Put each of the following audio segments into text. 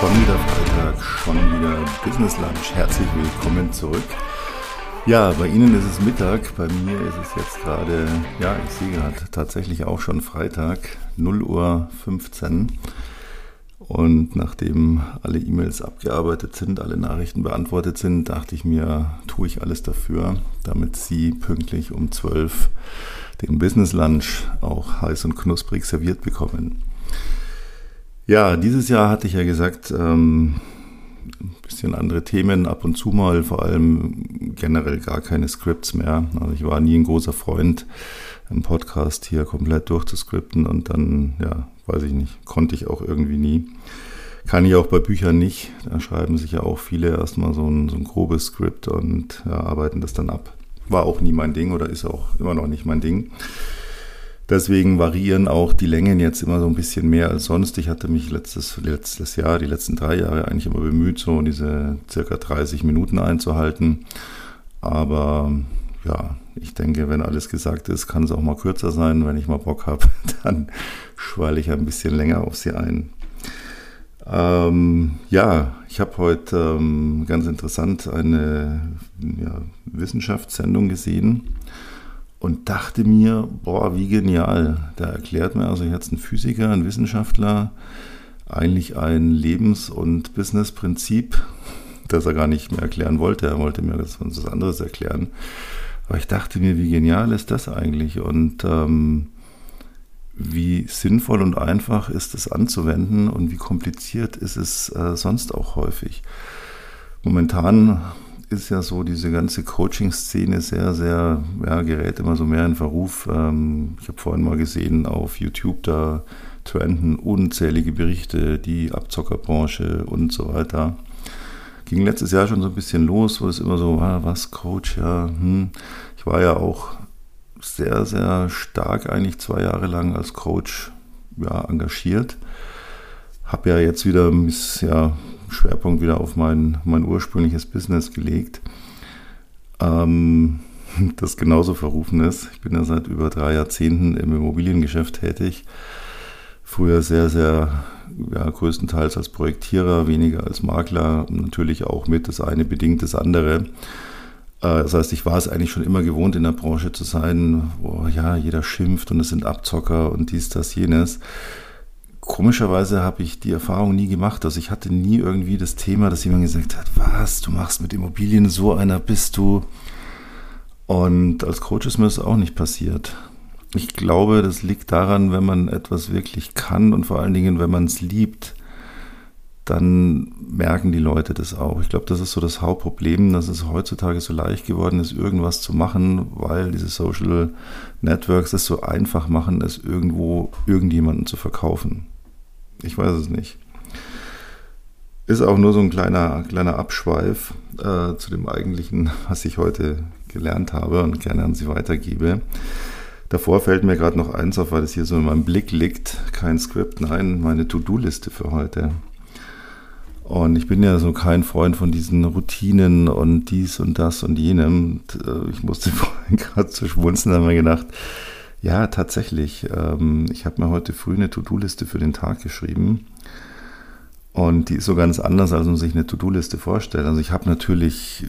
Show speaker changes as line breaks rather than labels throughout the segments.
Schon wieder Freitag, schon wieder Business Lunch. Herzlich willkommen zurück. Ja, bei Ihnen ist es Mittag, bei mir ist es jetzt gerade, ja, ich sehe gerade tatsächlich auch schon Freitag, 0 Uhr 15. Und nachdem alle E-Mails abgearbeitet sind, alle Nachrichten beantwortet sind, dachte ich mir, tue ich alles dafür, damit Sie pünktlich um 12 den Business Lunch auch heiß und knusprig serviert bekommen. Ja, dieses Jahr hatte ich ja gesagt, ähm, ein bisschen andere Themen, ab und zu mal, vor allem generell gar keine Scripts mehr. Also ich war nie ein großer Freund, einen Podcast hier komplett durchzuscripten und dann, ja, weiß ich nicht, konnte ich auch irgendwie nie. Kann ich auch bei Büchern nicht. Da schreiben sich ja auch viele erstmal so ein, so ein grobes Skript und ja, arbeiten das dann ab. War auch nie mein Ding oder ist auch immer noch nicht mein Ding. Deswegen variieren auch die Längen jetzt immer so ein bisschen mehr als sonst. Ich hatte mich letztes, letztes Jahr, die letzten drei Jahre eigentlich immer bemüht, so diese circa 30 Minuten einzuhalten. Aber ja, ich denke, wenn alles gesagt ist, kann es auch mal kürzer sein. Wenn ich mal Bock habe, dann schweile ich ein bisschen länger auf sie ein. Ähm, ja, ich habe heute ähm, ganz interessant eine ja, Wissenschaftssendung gesehen und dachte mir, boah, wie genial. Da erklärt mir also jetzt ein Physiker, ein Wissenschaftler eigentlich ein Lebens- und Businessprinzip, das er gar nicht mehr erklären wollte. Er wollte mir das was anderes erklären. Aber ich dachte mir, wie genial ist das eigentlich und ähm, wie sinnvoll und einfach ist es anzuwenden und wie kompliziert ist es äh, sonst auch häufig. Momentan ist ja so, diese ganze Coaching-Szene sehr, sehr, ja, gerät immer so mehr in Verruf. Ähm, ich habe vorhin mal gesehen auf YouTube, da trenden unzählige Berichte, die Abzockerbranche und so weiter. Ging letztes Jahr schon so ein bisschen los, wo es immer so war, was Coach, ja, hm. Ich war ja auch sehr, sehr stark eigentlich zwei Jahre lang als Coach ja, engagiert. Habe ja jetzt wieder ja, Schwerpunkt wieder auf mein, mein ursprüngliches Business gelegt, ähm, das genauso verrufen ist. Ich bin ja seit über drei Jahrzehnten im Immobiliengeschäft tätig. Früher sehr, sehr ja, größtenteils als Projektierer, weniger als Makler natürlich auch mit das eine bedingt das andere. Äh, das heißt, ich war es eigentlich schon immer gewohnt, in der Branche zu sein, wo ja jeder schimpft und es sind Abzocker und dies, das, jenes komischerweise habe ich die Erfahrung nie gemacht. Also ich hatte nie irgendwie das Thema, dass jemand gesagt hat, was, du machst mit Immobilien, so einer bist du. Und als Coach ist mir das auch nicht passiert. Ich glaube, das liegt daran, wenn man etwas wirklich kann und vor allen Dingen, wenn man es liebt, dann merken die Leute das auch. Ich glaube, das ist so das Hauptproblem, dass es heutzutage so leicht geworden ist, irgendwas zu machen, weil diese Social Networks es so einfach machen, es irgendwo irgendjemanden zu verkaufen. Ich weiß es nicht. Ist auch nur so ein kleiner, kleiner Abschweif äh, zu dem eigentlichen, was ich heute gelernt habe und gerne an Sie weitergebe. Davor fällt mir gerade noch eins auf, weil es hier so in meinem Blick liegt. Kein Skript, nein, meine To-Do-Liste für heute. Und ich bin ja so kein Freund von diesen Routinen und dies und das und jenem. Äh, ich musste vorhin gerade zu schmunzeln, da habe mir gedacht, ja, tatsächlich. Ähm, ich habe mir heute früh eine To-Do-Liste für den Tag geschrieben. Und die ist so ganz anders, als man sich eine To-Do-Liste vorstellt. Also ich habe natürlich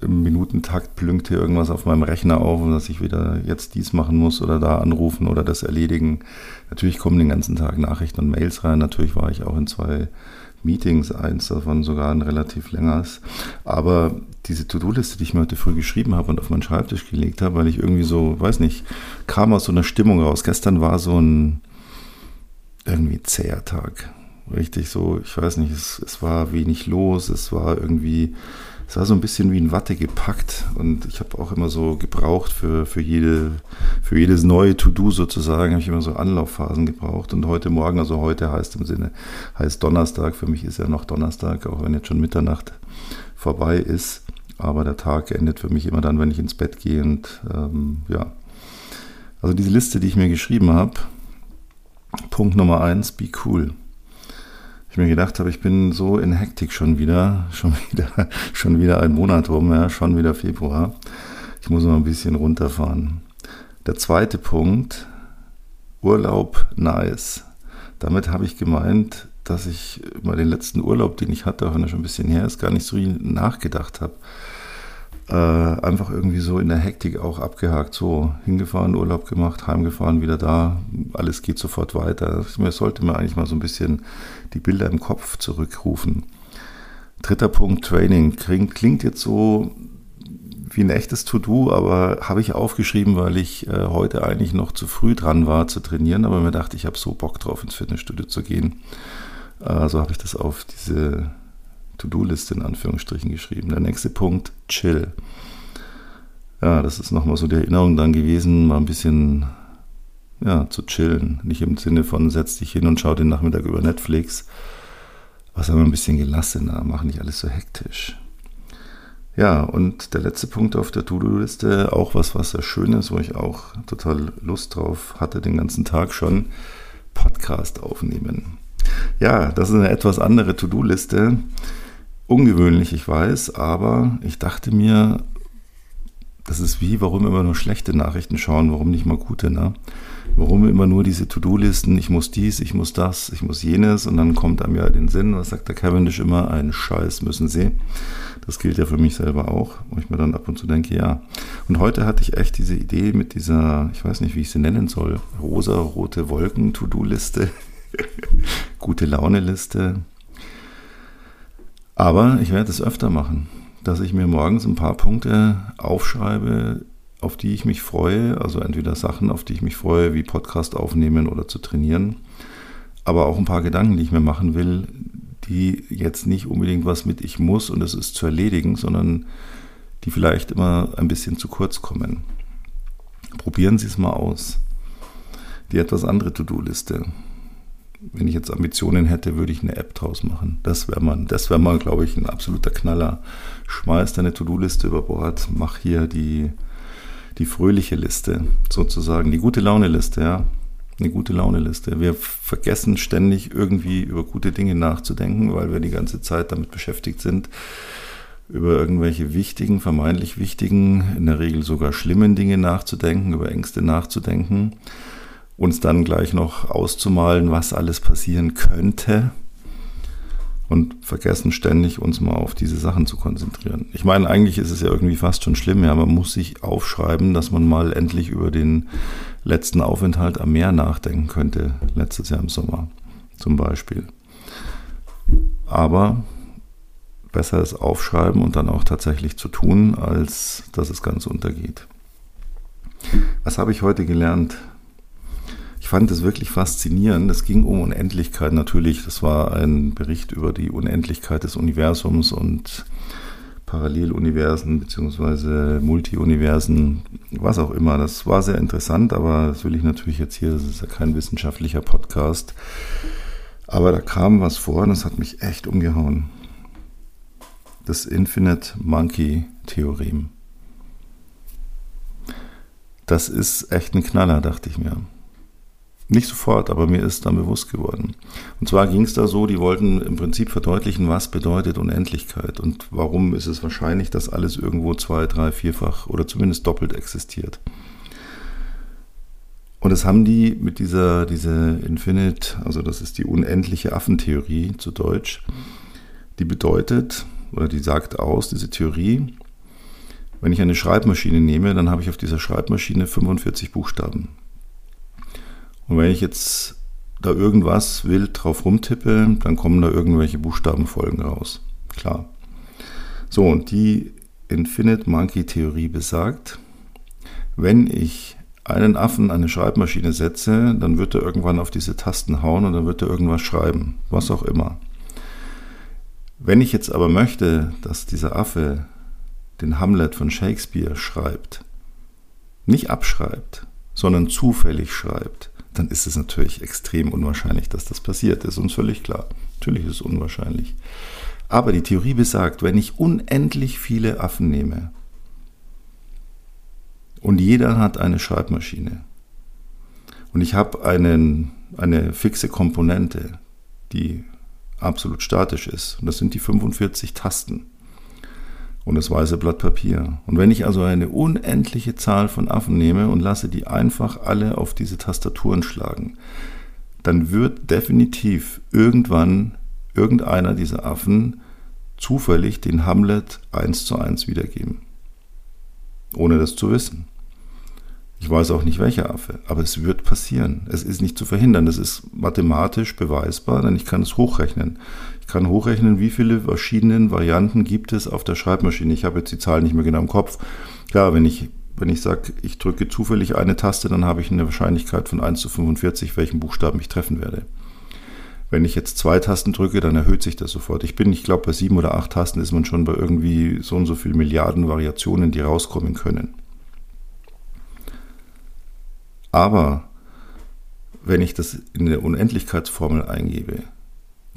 im Minutentakt plünkt hier irgendwas auf meinem Rechner auf, dass ich wieder jetzt dies machen muss oder da anrufen oder das erledigen. Natürlich kommen den ganzen Tag Nachrichten und Mails rein. Natürlich war ich auch in zwei Meetings, eins davon sogar ein relativ längeres. Aber diese To-Do-Liste, die ich mir heute früh geschrieben habe und auf meinen Schreibtisch gelegt habe, weil ich irgendwie so, weiß nicht, kam aus so einer Stimmung raus. Gestern war so ein irgendwie zäher Tag. Richtig so, ich weiß nicht, es, es war wenig los, es war irgendwie es war so ein bisschen wie in Watte gepackt und ich habe auch immer so gebraucht für, für, jede, für jedes neue To-Do sozusagen, habe ich immer so Anlaufphasen gebraucht und heute Morgen, also heute heißt im Sinne, heißt Donnerstag, für mich ist ja noch Donnerstag, auch wenn jetzt schon Mitternacht vorbei ist, aber der Tag endet für mich immer dann, wenn ich ins Bett gehe und ähm, ja, also diese Liste, die ich mir geschrieben habe, Punkt Nummer eins, be cool ich mir gedacht habe, ich bin so in Hektik schon wieder, schon wieder, schon wieder ein Monat rum, ja, schon wieder Februar. Ich muss mal ein bisschen runterfahren. Der zweite Punkt, Urlaub nice. Damit habe ich gemeint, dass ich mal den letzten Urlaub, den ich hatte, auch wenn er schon ein bisschen her ist, gar nicht so nachgedacht habe. Äh, einfach irgendwie so in der Hektik auch abgehakt. So, hingefahren, Urlaub gemacht, heimgefahren, wieder da. Alles geht sofort weiter. Mir sollte man eigentlich mal so ein bisschen die Bilder im Kopf zurückrufen. Dritter Punkt, Training. Klingt, klingt jetzt so wie ein echtes To-Do, aber habe ich aufgeschrieben, weil ich äh, heute eigentlich noch zu früh dran war zu trainieren, aber mir dachte, ich habe so Bock drauf, ins Fitnessstudio zu gehen. Äh, so habe ich das auf diese To-Do-Liste in Anführungsstrichen geschrieben. Der nächste Punkt, Chill. Ja, das ist nochmal so die Erinnerung dann gewesen, mal ein bisschen ja, zu chillen. Nicht im Sinne von setz dich hin und schau den Nachmittag über Netflix. Was aber ein bisschen gelassener, mach nicht alles so hektisch. Ja, und der letzte Punkt auf der To-Do-Liste, auch was, was sehr schön ist, wo ich auch total Lust drauf hatte, den ganzen Tag schon, Podcast aufnehmen. Ja, das ist eine etwas andere To-Do-Liste. Ungewöhnlich, ich weiß, aber ich dachte mir, das ist wie, warum immer nur schlechte Nachrichten schauen, warum nicht mal gute, ne? Warum immer nur diese To-Do-Listen, ich muss dies, ich muss das, ich muss jenes und dann kommt einem ja den Sinn, was sagt der Cavendish immer, einen Scheiß müssen sie. Das gilt ja für mich selber auch, wo ich mir dann ab und zu denke, ja. Und heute hatte ich echt diese Idee mit dieser, ich weiß nicht, wie ich sie nennen soll, rosa-rote Wolken-To-Do-Liste, gute Laune-Liste. Aber ich werde es öfter machen, dass ich mir morgens ein paar Punkte aufschreibe, auf die ich mich freue, also entweder Sachen, auf die ich mich freue, wie Podcast aufnehmen oder zu trainieren, aber auch ein paar Gedanken, die ich mir machen will, die jetzt nicht unbedingt was mit ich muss und es ist zu erledigen, sondern die vielleicht immer ein bisschen zu kurz kommen. Probieren Sie es mal aus. Die etwas andere To-Do-Liste. Wenn ich jetzt Ambitionen hätte, würde ich eine App draus machen. Das wäre mal, das wäre mal, glaube ich, ein absoluter Knaller. Schmeiß deine To-Do-Liste über Bord, mach hier die die fröhliche Liste, sozusagen, die gute Laune-Liste, ja. Eine gute Laune-Liste. Wir vergessen ständig irgendwie über gute Dinge nachzudenken, weil wir die ganze Zeit damit beschäftigt sind, über irgendwelche wichtigen, vermeintlich wichtigen, in der Regel sogar schlimmen Dinge nachzudenken, über Ängste nachzudenken, uns dann gleich noch auszumalen, was alles passieren könnte, und vergessen ständig uns mal auf diese Sachen zu konzentrieren. Ich meine, eigentlich ist es ja irgendwie fast schon schlimm, ja, man muss sich aufschreiben, dass man mal endlich über den letzten Aufenthalt am Meer nachdenken könnte, letztes Jahr im Sommer zum Beispiel. Aber besser ist aufschreiben und dann auch tatsächlich zu tun, als dass es ganz untergeht. Was habe ich heute gelernt? Ich fand es wirklich faszinierend. Es ging um Unendlichkeit natürlich. Das war ein Bericht über die Unendlichkeit des Universums und Paralleluniversen bzw. Multiuniversen, was auch immer. Das war sehr interessant, aber das will ich natürlich jetzt hier, das ist ja kein wissenschaftlicher Podcast. Aber da kam was vor und das hat mich echt umgehauen. Das Infinite Monkey Theorem. Das ist echt ein Knaller, dachte ich mir. Nicht sofort, aber mir ist dann bewusst geworden. Und zwar ging es da so, die wollten im Prinzip verdeutlichen, was bedeutet Unendlichkeit und warum ist es wahrscheinlich, dass alles irgendwo zwei, drei, vierfach oder zumindest doppelt existiert. Und das haben die mit dieser diese Infinite, also das ist die unendliche Affentheorie zu Deutsch, die bedeutet oder die sagt aus, diese Theorie, wenn ich eine Schreibmaschine nehme, dann habe ich auf dieser Schreibmaschine 45 Buchstaben. Und wenn ich jetzt da irgendwas wild drauf rumtippe, dann kommen da irgendwelche Buchstabenfolgen raus. Klar. So, und die Infinite Monkey Theorie besagt, wenn ich einen Affen an eine Schreibmaschine setze, dann wird er irgendwann auf diese Tasten hauen und dann wird er irgendwas schreiben, was auch immer. Wenn ich jetzt aber möchte, dass dieser Affe den Hamlet von Shakespeare schreibt, nicht abschreibt, sondern zufällig schreibt, dann ist es natürlich extrem unwahrscheinlich, dass das passiert. Das ist uns völlig klar. Natürlich ist es unwahrscheinlich. Aber die Theorie besagt, wenn ich unendlich viele Affen nehme und jeder hat eine Schreibmaschine und ich habe eine fixe Komponente, die absolut statisch ist, und das sind die 45 Tasten, und das weiße Blatt Papier. Und wenn ich also eine unendliche Zahl von Affen nehme und lasse die einfach alle auf diese Tastaturen schlagen, dann wird definitiv irgendwann irgendeiner dieser Affen zufällig den Hamlet eins zu eins wiedergeben. Ohne das zu wissen. Ich weiß auch nicht welcher Affe, aber es wird passieren. Es ist nicht zu verhindern. Es ist mathematisch beweisbar, denn ich kann es hochrechnen. Ich kann hochrechnen, wie viele verschiedene Varianten gibt es auf der Schreibmaschine. Ich habe jetzt die Zahl nicht mehr genau im Kopf. Klar, wenn ich, wenn ich sage, ich drücke zufällig eine Taste, dann habe ich eine Wahrscheinlichkeit von 1 zu 45, welchen Buchstaben ich treffen werde. Wenn ich jetzt zwei Tasten drücke, dann erhöht sich das sofort. Ich bin, ich glaube, bei sieben oder acht Tasten ist man schon bei irgendwie so und so viel Milliarden Variationen, die rauskommen können. Aber wenn ich das in der Unendlichkeitsformel eingebe,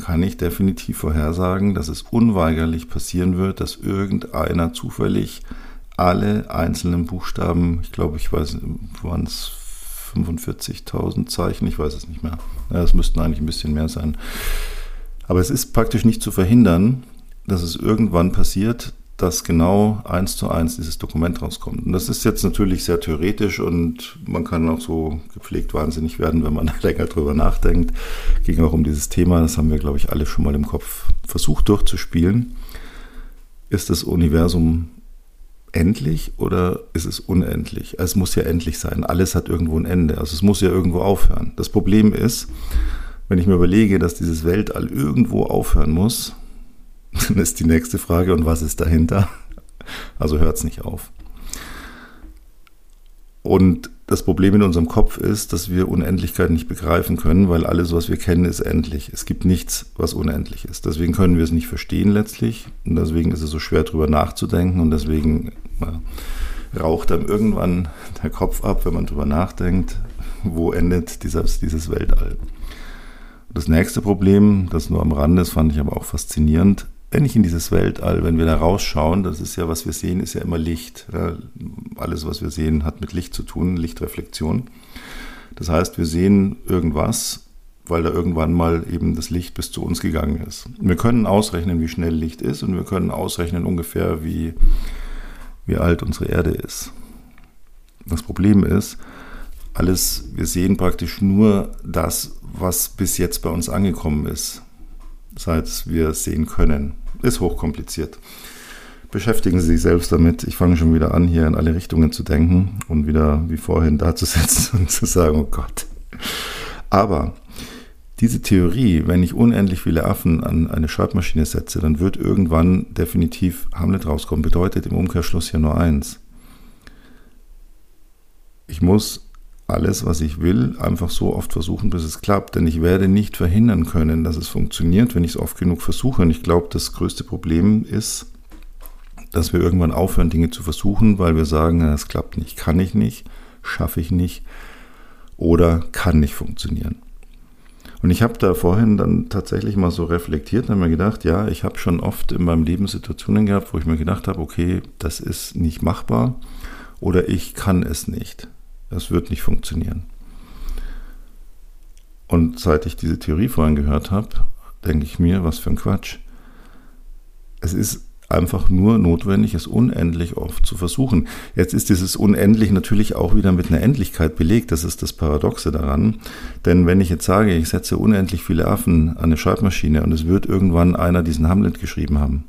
kann ich definitiv vorhersagen, dass es unweigerlich passieren wird, dass irgendeiner zufällig alle einzelnen Buchstaben, ich glaube, ich weiß, waren es 45.000 Zeichen, ich weiß es nicht mehr. Es müssten eigentlich ein bisschen mehr sein. Aber es ist praktisch nicht zu verhindern, dass es irgendwann passiert, dass genau eins zu eins dieses Dokument rauskommt. Und das ist jetzt natürlich sehr theoretisch und man kann auch so gepflegt wahnsinnig werden, wenn man länger drüber nachdenkt. Ging auch um dieses Thema, das haben wir, glaube ich, alle schon mal im Kopf versucht durchzuspielen. Ist das Universum endlich oder ist es unendlich? Es muss ja endlich sein. Alles hat irgendwo ein Ende. Also es muss ja irgendwo aufhören. Das Problem ist, wenn ich mir überlege, dass dieses Weltall irgendwo aufhören muss, dann ist die nächste Frage, und was ist dahinter? Also hört es nicht auf. Und das Problem in unserem Kopf ist, dass wir Unendlichkeit nicht begreifen können, weil alles, was wir kennen, ist endlich. Es gibt nichts, was unendlich ist. Deswegen können wir es nicht verstehen letztlich. Und deswegen ist es so schwer, darüber nachzudenken. Und deswegen äh, raucht dann irgendwann der Kopf ab, wenn man darüber nachdenkt, wo endet dieses, dieses Weltall. Das nächste Problem, das nur am Rande ist, fand ich aber auch faszinierend, ich in dieses Weltall, wenn wir da rausschauen, das ist ja, was wir sehen, ist ja immer Licht. Alles, was wir sehen, hat mit Licht zu tun, Lichtreflexion. Das heißt, wir sehen irgendwas, weil da irgendwann mal eben das Licht bis zu uns gegangen ist. Wir können ausrechnen, wie schnell Licht ist und wir können ausrechnen ungefähr, wie, wie alt unsere Erde ist. Das Problem ist, alles, wir sehen praktisch nur das, was bis jetzt bei uns angekommen ist, seit wir es sehen können ist hochkompliziert. Beschäftigen Sie sich selbst damit. Ich fange schon wieder an, hier in alle Richtungen zu denken und wieder wie vorhin da zu sitzen und zu sagen, oh Gott. Aber diese Theorie, wenn ich unendlich viele Affen an eine Schreibmaschine setze, dann wird irgendwann definitiv Hamlet rauskommen. Bedeutet im Umkehrschluss hier nur eins. Ich muss alles, was ich will, einfach so oft versuchen, bis es klappt. Denn ich werde nicht verhindern können, dass es funktioniert, wenn ich es oft genug versuche. Und ich glaube, das größte Problem ist, dass wir irgendwann aufhören, Dinge zu versuchen, weil wir sagen, es klappt nicht, kann ich nicht, schaffe ich nicht oder kann nicht funktionieren. Und ich habe da vorhin dann tatsächlich mal so reflektiert und habe mir gedacht, ja, ich habe schon oft in meinem Leben Situationen gehabt, wo ich mir gedacht habe, okay, das ist nicht machbar oder ich kann es nicht. Das wird nicht funktionieren. Und seit ich diese Theorie vorhin gehört habe, denke ich mir, was für ein Quatsch. Es ist einfach nur notwendig, es unendlich oft zu versuchen. Jetzt ist dieses unendlich natürlich auch wieder mit einer Endlichkeit belegt. Das ist das Paradoxe daran. Denn wenn ich jetzt sage, ich setze unendlich viele Affen an eine Schreibmaschine und es wird irgendwann einer diesen Hamlet geschrieben haben.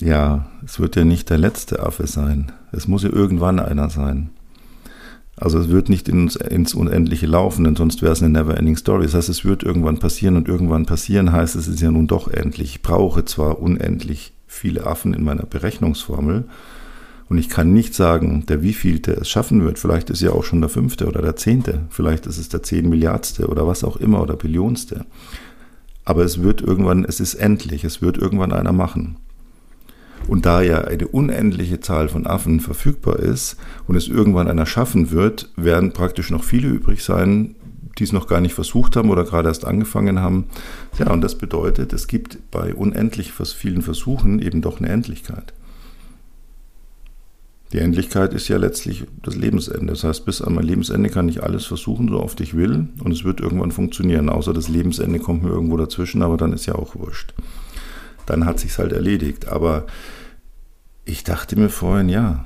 Ja, es wird ja nicht der letzte Affe sein. Es muss ja irgendwann einer sein. Also es wird nicht ins, ins Unendliche laufen, denn sonst wäre es eine never-ending Story. Das heißt, es wird irgendwann passieren und irgendwann passieren heißt, es ist ja nun doch endlich. Ich brauche zwar unendlich viele Affen in meiner Berechnungsformel und ich kann nicht sagen, der wievielte es schaffen wird. Vielleicht ist ja auch schon der fünfte oder der zehnte. Vielleicht ist es der zehn Milliardste oder was auch immer oder Billionste. Aber es wird irgendwann, es ist endlich, es wird irgendwann einer machen. Und da ja eine unendliche Zahl von Affen verfügbar ist und es irgendwann einer schaffen wird, werden praktisch noch viele übrig sein, die es noch gar nicht versucht haben oder gerade erst angefangen haben. Ja, und das bedeutet, es gibt bei unendlich vielen Versuchen eben doch eine Endlichkeit. Die Endlichkeit ist ja letztlich das Lebensende. Das heißt, bis an mein Lebensende kann ich alles versuchen, so oft ich will, und es wird irgendwann funktionieren. Außer das Lebensende kommt mir irgendwo dazwischen, aber dann ist ja auch wurscht dann hat sich's halt erledigt. Aber ich dachte mir vorhin, ja,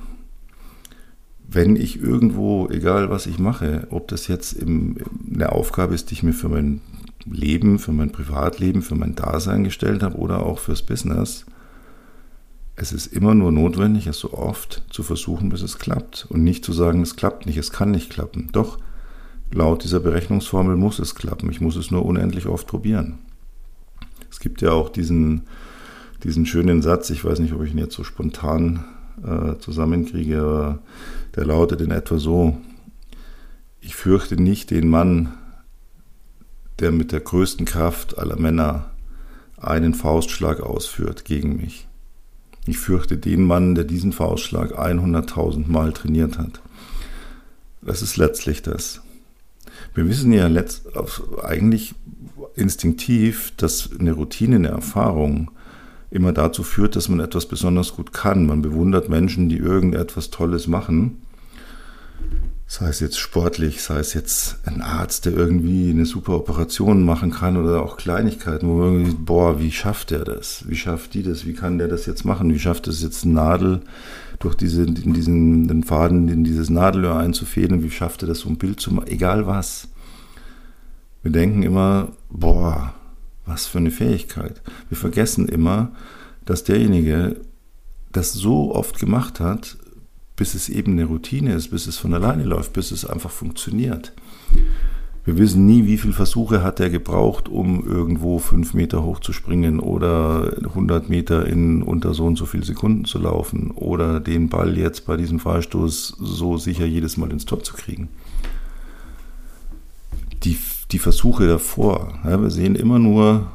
wenn ich irgendwo, egal was ich mache, ob das jetzt im, eine Aufgabe ist, die ich mir für mein Leben, für mein Privatleben, für mein Dasein gestellt habe oder auch fürs Business, es ist immer nur notwendig, es so oft zu versuchen, bis es klappt. Und nicht zu sagen, es klappt nicht, es kann nicht klappen. Doch, laut dieser Berechnungsformel muss es klappen. Ich muss es nur unendlich oft probieren. Es gibt ja auch diesen, diesen schönen Satz, ich weiß nicht, ob ich ihn jetzt so spontan äh, zusammenkriege, aber der lautet in etwa so, ich fürchte nicht den Mann, der mit der größten Kraft aller Männer einen Faustschlag ausführt gegen mich. Ich fürchte den Mann, der diesen Faustschlag 100.000 Mal trainiert hat. Das ist letztlich das. Wir wissen ja letzt, eigentlich instinktiv, dass eine Routine, eine Erfahrung immer dazu führt, dass man etwas besonders gut kann. Man bewundert Menschen, die irgendetwas Tolles machen sei es jetzt sportlich, sei es jetzt ein Arzt, der irgendwie eine super Operation machen kann oder auch Kleinigkeiten, wo man irgendwie, boah, wie schafft der das? Wie schafft die das? Wie kann der das jetzt machen? Wie schafft es jetzt eine Nadel durch diese, in diesen den Faden in dieses Nadelöhr einzufädeln? Wie schafft er das, so ein Bild zu machen? Egal was. Wir denken immer, boah, was für eine Fähigkeit. Wir vergessen immer, dass derjenige das so oft gemacht hat, bis es eben eine Routine ist, bis es von alleine läuft, bis es einfach funktioniert. Wir wissen nie, wie viele Versuche hat er gebraucht, um irgendwo fünf Meter hoch zu springen oder 100 Meter in unter so und so viel Sekunden zu laufen oder den Ball jetzt bei diesem Freistoß so sicher jedes Mal ins Tor zu kriegen. Die, die Versuche davor, ja, wir sehen immer nur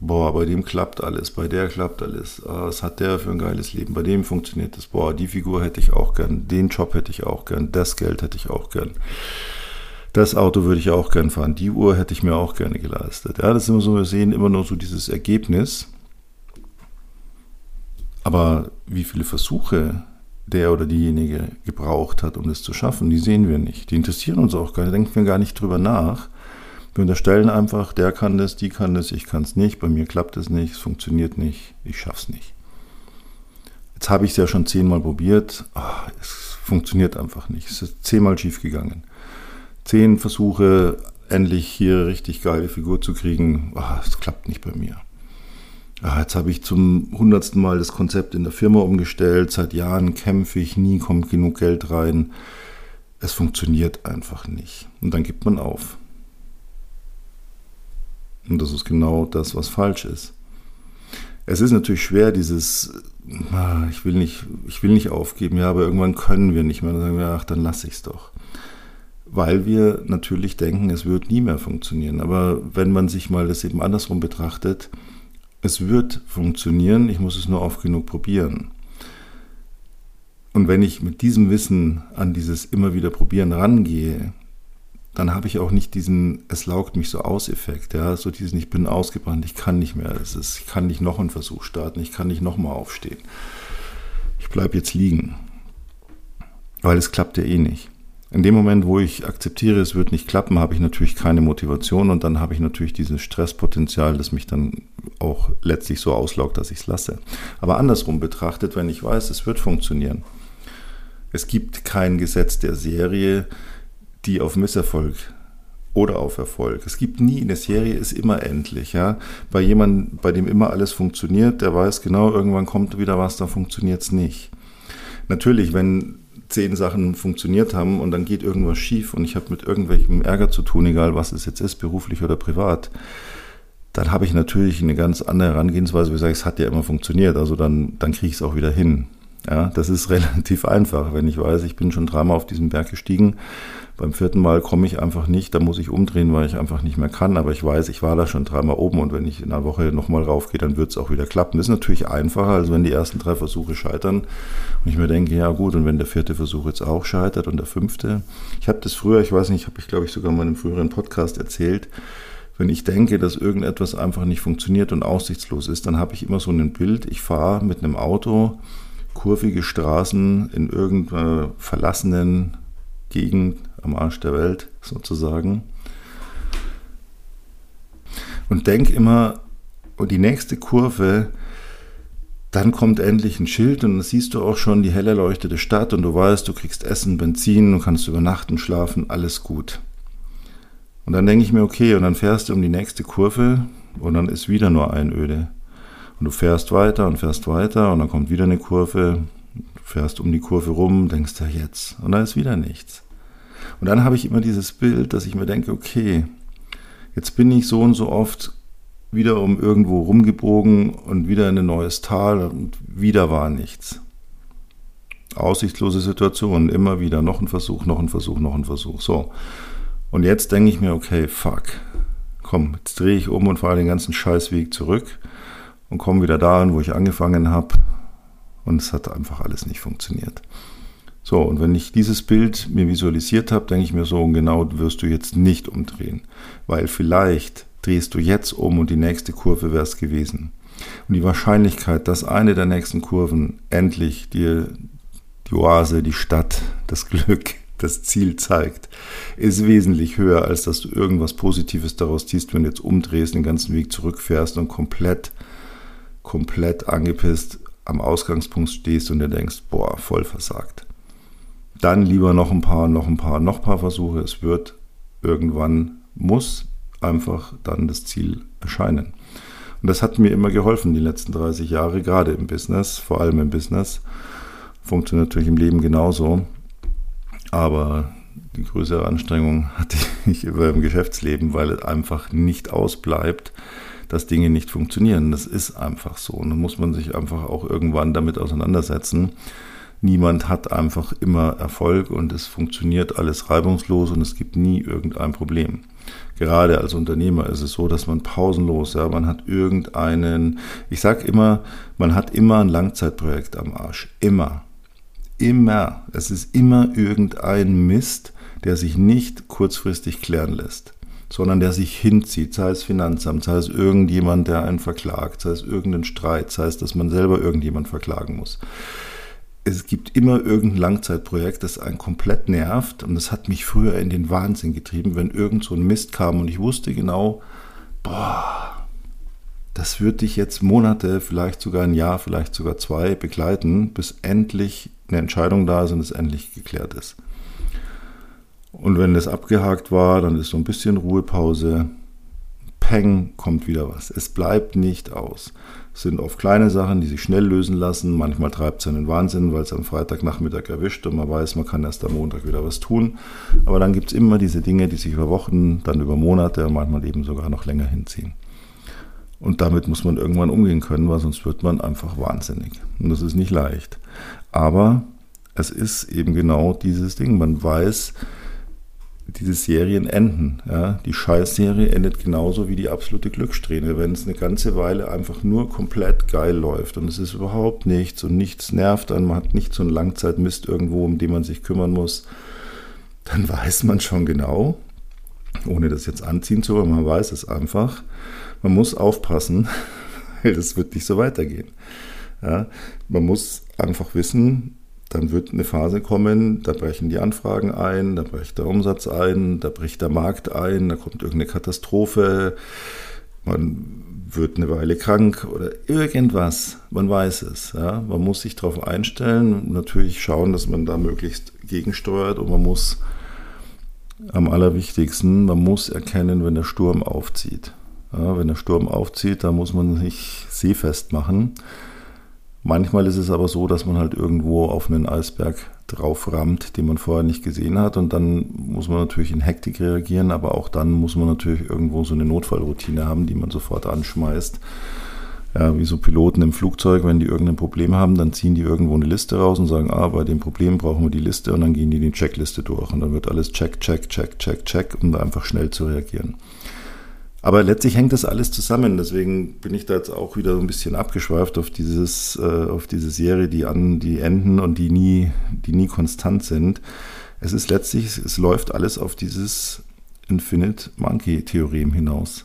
boah, bei dem klappt alles, bei der klappt alles, ah, was hat der für ein geiles Leben, bei dem funktioniert das, boah, die Figur hätte ich auch gern, den Job hätte ich auch gern, das Geld hätte ich auch gern. Das Auto würde ich auch gern fahren, die Uhr hätte ich mir auch gerne geleistet. Ja, das ist immer so, wir sehen immer nur so dieses Ergebnis. Aber wie viele Versuche der oder diejenige gebraucht hat, um das zu schaffen, die sehen wir nicht. Die interessieren uns auch gar nicht, denken wir gar nicht drüber nach. Wir unterstellen einfach, der kann das, die kann das, ich kann es nicht, bei mir klappt es nicht, es funktioniert nicht, ich schaff's nicht. Jetzt habe ich es ja schon zehnmal probiert, ach, es funktioniert einfach nicht. Es ist zehnmal schief gegangen. Zehn Versuche, endlich hier richtig geile Figur zu kriegen, ach, es klappt nicht bei mir. Ach, jetzt habe ich zum hundertsten Mal das Konzept in der Firma umgestellt, seit Jahren kämpfe ich, nie kommt genug Geld rein. Es funktioniert einfach nicht. Und dann gibt man auf. Und das ist genau das, was falsch ist. Es ist natürlich schwer, dieses, ah, ich will nicht, ich will nicht aufgeben, ja, aber irgendwann können wir nicht mehr. Dann sagen wir, ach, dann lasse ich es doch. Weil wir natürlich denken, es wird nie mehr funktionieren. Aber wenn man sich mal das eben andersrum betrachtet, es wird funktionieren, ich muss es nur oft genug probieren. Und wenn ich mit diesem Wissen an dieses immer wieder probieren rangehe, dann habe ich auch nicht diesen es laugt mich so aus Effekt, ja, so diesen ich bin ausgebrannt, ich kann nicht mehr, es ist, ich kann nicht noch einen Versuch starten, ich kann nicht nochmal aufstehen. Ich bleibe jetzt liegen, weil es klappt ja eh nicht. In dem Moment, wo ich akzeptiere, es wird nicht klappen, habe ich natürlich keine Motivation und dann habe ich natürlich dieses Stresspotenzial, das mich dann auch letztlich so auslaugt, dass ich es lasse. Aber andersrum betrachtet, wenn ich weiß, es wird funktionieren. Es gibt kein Gesetz der Serie, die auf Misserfolg oder auf Erfolg. Es gibt nie, eine Serie ist immer endlich. Ja? Bei jemandem, bei dem immer alles funktioniert, der weiß genau, irgendwann kommt wieder was, dann funktioniert es nicht. Natürlich, wenn zehn Sachen funktioniert haben und dann geht irgendwas schief und ich habe mit irgendwelchem Ärger zu tun, egal was es jetzt ist, beruflich oder privat, dann habe ich natürlich eine ganz andere Herangehensweise, wie ich sage, es hat ja immer funktioniert, also dann, dann kriege ich es auch wieder hin. Ja, das ist relativ einfach, wenn ich weiß, ich bin schon dreimal auf diesen Berg gestiegen. Beim vierten Mal komme ich einfach nicht, da muss ich umdrehen, weil ich einfach nicht mehr kann. Aber ich weiß, ich war da schon dreimal oben und wenn ich in einer Woche nochmal raufgehe, dann wird es auch wieder klappen. Das ist natürlich einfacher, als wenn die ersten drei Versuche scheitern. Und ich mir denke, ja gut, und wenn der vierte Versuch jetzt auch scheitert und der fünfte. Ich habe das früher, ich weiß nicht, habe ich glaube ich sogar mal in einem früheren Podcast erzählt. Wenn ich denke, dass irgendetwas einfach nicht funktioniert und aussichtslos ist, dann habe ich immer so ein Bild. Ich fahre mit einem Auto kurvige Straßen in irgendeiner verlassenen Gegend am Arsch der Welt sozusagen. Und denk immer, und die nächste Kurve, dann kommt endlich ein Schild und dann siehst du auch schon die hell erleuchtete Stadt und du weißt, du kriegst Essen, Benzin, du kannst übernachten, schlafen, alles gut. Und dann denke ich mir, okay, und dann fährst du um die nächste Kurve und dann ist wieder nur Einöde. Und du fährst weiter und fährst weiter und dann kommt wieder eine Kurve, du fährst um die Kurve rum, denkst ja jetzt und da ist wieder nichts. Und dann habe ich immer dieses Bild, dass ich mir denke, okay, jetzt bin ich so und so oft wieder um irgendwo rumgebogen und wieder in ein neues Tal und wieder war nichts. Aussichtslose Situation, immer wieder noch ein Versuch, noch ein Versuch, noch ein Versuch. So. Und jetzt denke ich mir, okay, fuck. Komm, jetzt drehe ich um und fahre den ganzen Scheißweg zurück und komme wieder dahin, wo ich angefangen habe. Und es hat einfach alles nicht funktioniert. So, und wenn ich dieses Bild mir visualisiert habe, denke ich mir so, genau wirst du jetzt nicht umdrehen. Weil vielleicht drehst du jetzt um und die nächste Kurve wäre es gewesen. Und die Wahrscheinlichkeit, dass eine der nächsten Kurven endlich dir die Oase, die Stadt, das Glück, das Ziel zeigt, ist wesentlich höher, als dass du irgendwas Positives daraus ziehst, wenn du jetzt umdrehst, den ganzen Weg zurückfährst und komplett, komplett angepisst am Ausgangspunkt stehst und dir denkst, boah, voll versagt. Dann lieber noch ein paar, noch ein paar, noch ein paar Versuche. Es wird irgendwann, muss einfach dann das Ziel erscheinen. Und das hat mir immer geholfen, die letzten 30 Jahre, gerade im Business, vor allem im Business. Funktioniert natürlich im Leben genauso. Aber die größere Anstrengung hatte ich über im Geschäftsleben, weil es einfach nicht ausbleibt, dass Dinge nicht funktionieren. Das ist einfach so. Und dann muss man sich einfach auch irgendwann damit auseinandersetzen. Niemand hat einfach immer Erfolg und es funktioniert alles reibungslos und es gibt nie irgendein Problem. Gerade als Unternehmer ist es so, dass man pausenlos, ja, man hat irgendeinen, ich sag immer, man hat immer ein Langzeitprojekt am Arsch. Immer. Immer. Es ist immer irgendein Mist, der sich nicht kurzfristig klären lässt, sondern der sich hinzieht, sei es Finanzamt, sei es irgendjemand, der einen verklagt, sei es irgendein Streit, sei es, dass man selber irgendjemand verklagen muss es gibt immer irgendein Langzeitprojekt, das einen komplett nervt. Und das hat mich früher in den Wahnsinn getrieben, wenn irgend so ein Mist kam und ich wusste genau, boah, das wird dich jetzt Monate, vielleicht sogar ein Jahr, vielleicht sogar zwei begleiten, bis endlich eine Entscheidung da ist und es endlich geklärt ist. Und wenn das abgehakt war, dann ist so ein bisschen Ruhepause. Peng, kommt wieder was. Es bleibt nicht aus sind oft kleine Sachen, die sich schnell lösen lassen. Manchmal treibt es einen Wahnsinn, weil es am Freitagnachmittag erwischt und man weiß, man kann erst am Montag wieder was tun. Aber dann gibt es immer diese Dinge, die sich über Wochen, dann über Monate und manchmal eben sogar noch länger hinziehen. Und damit muss man irgendwann umgehen können, weil sonst wird man einfach wahnsinnig. Und das ist nicht leicht. Aber es ist eben genau dieses Ding. Man weiß, diese Serien enden. Ja? Die Scheißserie endet genauso wie die absolute Glückssträhne, wenn es eine ganze Weile einfach nur komplett geil läuft und es ist überhaupt nichts und nichts nervt einen, man hat nicht so einen Langzeitmist irgendwo, um den man sich kümmern muss, dann weiß man schon genau, ohne das jetzt anziehen zu wollen, man weiß es einfach, man muss aufpassen, weil das wird nicht so weitergehen. Ja? Man muss einfach wissen, dann wird eine Phase kommen, da brechen die Anfragen ein, da bricht der Umsatz ein, da bricht der Markt ein, da kommt irgendeine Katastrophe, man wird eine Weile krank oder irgendwas, man weiß es. Ja? Man muss sich darauf einstellen, natürlich schauen, dass man da möglichst gegensteuert und man muss am allerwichtigsten, man muss erkennen, wenn der Sturm aufzieht. Ja, wenn der Sturm aufzieht, da muss man sich seefest machen Manchmal ist es aber so, dass man halt irgendwo auf einen Eisberg drauf rammt, den man vorher nicht gesehen hat. Und dann muss man natürlich in Hektik reagieren, aber auch dann muss man natürlich irgendwo so eine Notfallroutine haben, die man sofort anschmeißt. Ja, wie so Piloten im Flugzeug, wenn die irgendein Problem haben, dann ziehen die irgendwo eine Liste raus und sagen, ah, bei dem Problem brauchen wir die Liste und dann gehen die die Checkliste durch und dann wird alles check, check, check, check, check, um da einfach schnell zu reagieren. Aber letztlich hängt das alles zusammen. Deswegen bin ich da jetzt auch wieder so ein bisschen abgeschweift auf dieses, äh, auf diese Serie, die an, die enden und die nie, die nie konstant sind. Es ist letztlich, es läuft alles auf dieses Infinite Monkey Theorem hinaus.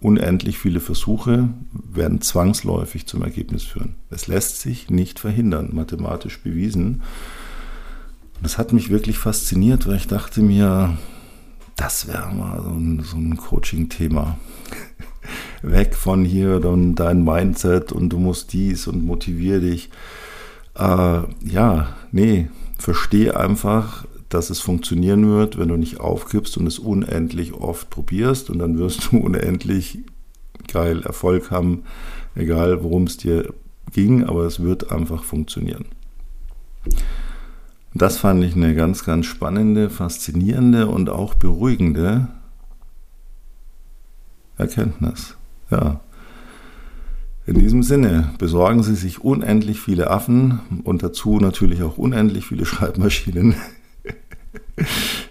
Unendlich viele Versuche werden zwangsläufig zum Ergebnis führen. Es lässt sich nicht verhindern, mathematisch bewiesen. Das hat mich wirklich fasziniert, weil ich dachte mir, das wäre mal so ein, so ein Coaching-Thema. weg von hier und dein Mindset und du musst dies und motivier dich. Äh, ja, nee, verstehe einfach, dass es funktionieren wird, wenn du nicht aufgibst und es unendlich oft probierst und dann wirst du unendlich geil Erfolg haben, egal worum es dir ging, aber es wird einfach funktionieren. Das fand ich eine ganz, ganz spannende, faszinierende und auch beruhigende Erkenntnis. Ja. In diesem Sinne besorgen Sie sich unendlich viele Affen und dazu natürlich auch unendlich viele Schreibmaschinen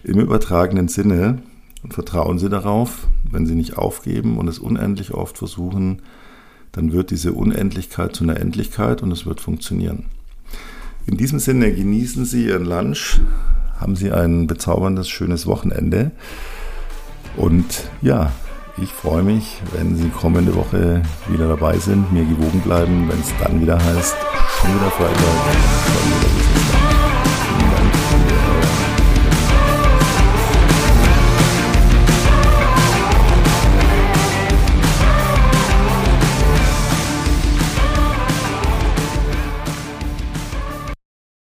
im übertragenen Sinne und vertrauen Sie darauf, wenn Sie nicht aufgeben und es unendlich oft versuchen, dann wird diese Unendlichkeit zu einer Endlichkeit und es wird funktionieren. In diesem Sinne genießen Sie Ihren Lunch, haben Sie ein bezauberndes, schönes Wochenende. Und ja, ich freue mich, wenn Sie kommende Woche wieder dabei sind, mir gewogen bleiben, wenn es dann wieder heißt, schon wieder Freitag, schon wieder